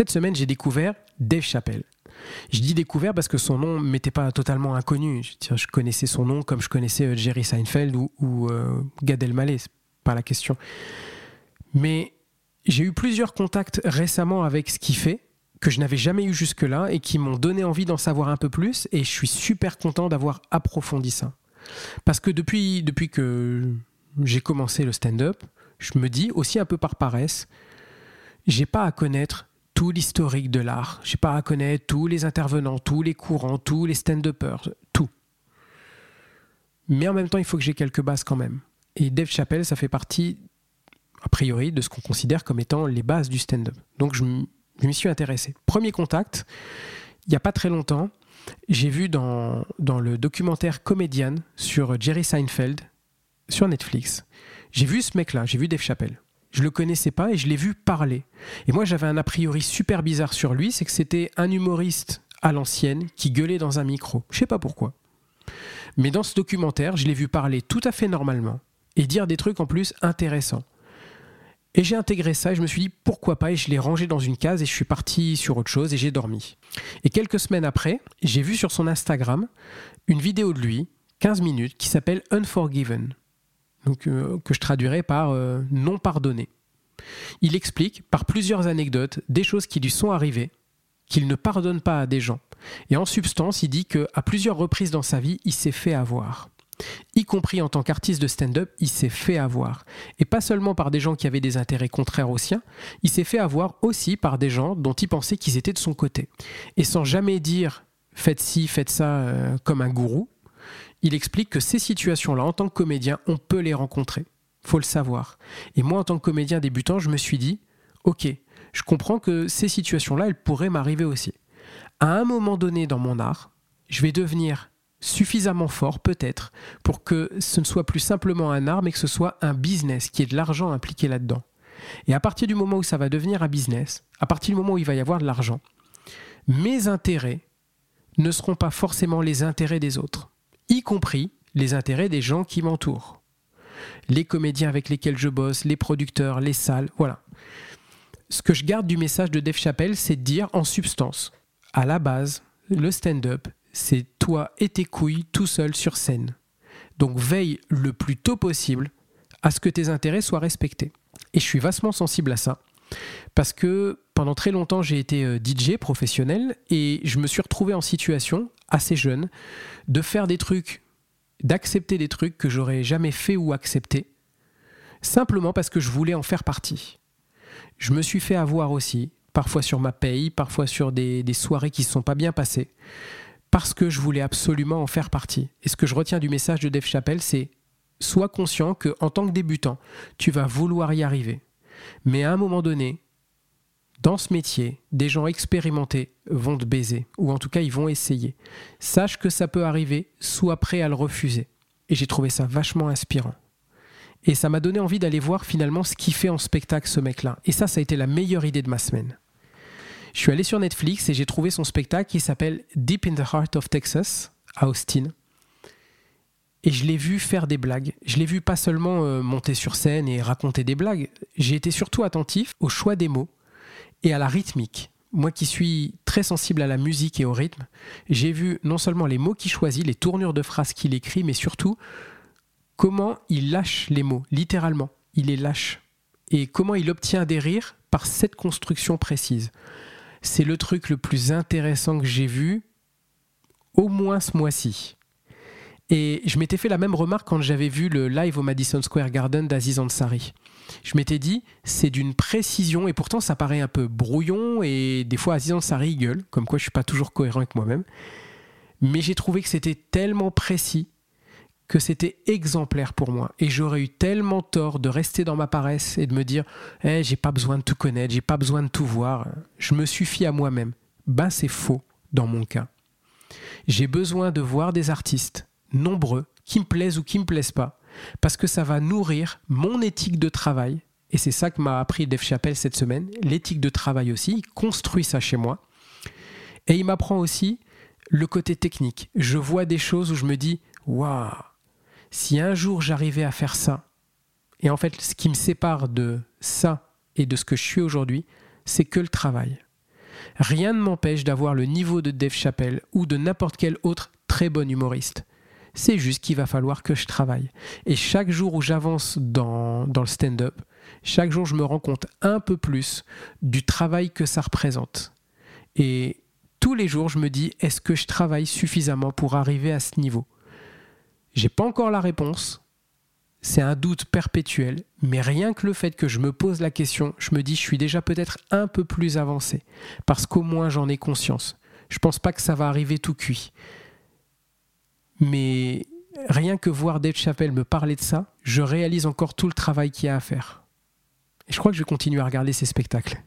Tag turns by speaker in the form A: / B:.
A: Cette semaine, j'ai découvert Dave Chappelle. Je dis découvert parce que son nom m'était pas totalement inconnu. Je, connaissais son nom comme je connaissais euh, Jerry Seinfeld ou, ou euh, Gad Elmaleh, c'est pas la question. Mais j'ai eu plusieurs contacts récemment avec ce qu'il fait que je n'avais jamais eu jusque-là et qui m'ont donné envie d'en savoir un peu plus et je suis super content d'avoir approfondi ça. Parce que depuis, depuis que j'ai commencé le stand-up, je me dis aussi un peu par paresse, j'ai pas à connaître tout l'historique de l'art, j'ai pas à connaître tous les intervenants, tous les courants, tous les stand-uppers, tout. Mais en même temps, il faut que j'ai quelques bases quand même. Et Dave Chappelle, ça fait partie, a priori, de ce qu'on considère comme étant les bases du stand-up. Donc je m'y suis intéressé. Premier contact, il n'y a pas très longtemps, j'ai vu dans, dans le documentaire Comédienne sur Jerry Seinfeld sur Netflix, j'ai vu ce mec-là, j'ai vu Dave Chappelle. Je le connaissais pas et je l'ai vu parler. Et moi, j'avais un a priori super bizarre sur lui, c'est que c'était un humoriste à l'ancienne qui gueulait dans un micro. Je sais pas pourquoi. Mais dans ce documentaire, je l'ai vu parler tout à fait normalement et dire des trucs en plus intéressants. Et j'ai intégré ça et je me suis dit pourquoi pas et je l'ai rangé dans une case et je suis parti sur autre chose et j'ai dormi. Et quelques semaines après, j'ai vu sur son Instagram une vidéo de lui, 15 minutes, qui s'appelle Unforgiven donc, euh, que je traduirais par euh, non pardonné. Il explique par plusieurs anecdotes des choses qui lui sont arrivées, qu'il ne pardonne pas à des gens. Et en substance, il dit qu'à plusieurs reprises dans sa vie, il s'est fait avoir. Y compris en tant qu'artiste de stand-up, il s'est fait avoir. Et pas seulement par des gens qui avaient des intérêts contraires aux siens, il s'est fait avoir aussi par des gens dont il pensait qu'ils étaient de son côté. Et sans jamais dire faites ci, faites ça euh, comme un gourou, il explique que ces situations-là, en tant que comédien, on peut les rencontrer. Faut le savoir. Et moi, en tant que comédien débutant, je me suis dit, ok, je comprends que ces situations-là, elles pourraient m'arriver aussi. À un moment donné dans mon art, je vais devenir suffisamment fort, peut-être, pour que ce ne soit plus simplement un art, mais que ce soit un business, qui ait de l'argent impliqué là-dedans. Et à partir du moment où ça va devenir un business, à partir du moment où il va y avoir de l'argent, mes intérêts ne seront pas forcément les intérêts des autres y compris les intérêts des gens qui m'entourent. Les comédiens avec lesquels je bosse, les producteurs, les salles, voilà. Ce que je garde du message de Dave Chappelle, c'est de dire en substance, à la base, le stand-up, c'est toi et tes couilles tout seul sur scène. Donc veille le plus tôt possible à ce que tes intérêts soient respectés. Et je suis vastement sensible à ça. Parce que pendant très longtemps, j'ai été euh, DJ professionnel et je me suis retrouvé en situation, assez jeune, de faire des trucs, d'accepter des trucs que j'aurais jamais fait ou accepté, simplement parce que je voulais en faire partie. Je me suis fait avoir aussi, parfois sur ma paye, parfois sur des, soirées qui ne se sont pas bien passées, parce que je voulais absolument en faire partie. Et ce que je retiens du message de Dave Chappelle, c'est sois conscient que en tant que débutant, tu vas vouloir y arriver. Mais à un moment donné, dans ce métier, des gens expérimentés vont te baiser, ou en tout cas ils vont essayer. Sache que ça peut arriver, sois prêt à le refuser. Et j'ai trouvé ça vachement inspirant. Et ça m'a donné envie d'aller voir finalement ce qu'il fait en spectacle ce mec-là. Et ça, ça a été la meilleure idée de ma semaine. Je suis allé sur Netflix et j'ai trouvé son spectacle qui s'appelle Deep in the Heart of Texas, à Austin. Et je l'ai vu faire des blagues. Je l'ai vu pas seulement euh, monter sur scène et raconter des blagues. J'ai été surtout attentif au choix des mots et à la rythmique. Moi qui suis très sensible à la musique et au rythme, j'ai vu non seulement les mots qu'il choisit, les tournures de phrases qu'il écrit, mais surtout comment il lâche les mots, littéralement. Il les lâche. Et comment il obtient des rires par cette construction précise. C'est le truc le plus intéressant que j'ai vu, au moins ce mois-ci. Et je m'étais fait la même remarque quand j'avais vu le live au Madison Square Garden d'Aziz Ansari. Je m'étais dit, c'est d'une précision, et pourtant ça paraît un peu brouillon, et des fois Aziz Ansari gueule, comme quoi je suis pas toujours cohérent avec moi-même. Mais j'ai trouvé que c'était tellement précis que c'était exemplaire pour moi. Et j'aurais eu tellement tort de rester dans ma paresse et de me dire, eh, j'ai pas besoin de tout connaître, j'ai pas besoin de tout voir, je me suffis à moi-même. Ben c'est faux dans mon cas. J'ai besoin de voir des artistes nombreux, qui me plaisent ou qui me plaisent pas, parce que ça va nourrir mon éthique de travail. Et c'est ça que m'a appris Dave Chappelle cette semaine, l'éthique de travail aussi. Il construit ça chez moi. Et il m'apprend aussi le côté technique. Je vois des choses où je me dis, waouh, si un jour j'arrivais à faire ça, et en fait, ce qui me sépare de ça et de ce que je suis aujourd'hui, c'est que le travail. Rien ne m'empêche d'avoir le niveau de Dave Chappelle ou de n'importe quel autre très bon humoriste. C'est juste qu'il va falloir que je travaille. Et chaque jour où j'avance dans, le stand-up, chaque jour je me rends compte un peu plus du travail que ça représente. Et tous les jours, je me dis, est-ce que je travaille suffisamment pour arriver à ce niveau? J'ai pas encore la réponse. C'est un doute perpétuel, mais rien que le fait que je me pose la question, je me dis, je suis déjà peut-être un peu plus avancé, parce qu'au moins j'en ai conscience. Je pense pas que ça va arriver tout cuit. Mais rien que voir Dave Chappelle me parler de ça, je réalise encore tout le travail qu'il y a à faire. Et je crois que je vais continuer à regarder ces spectacles.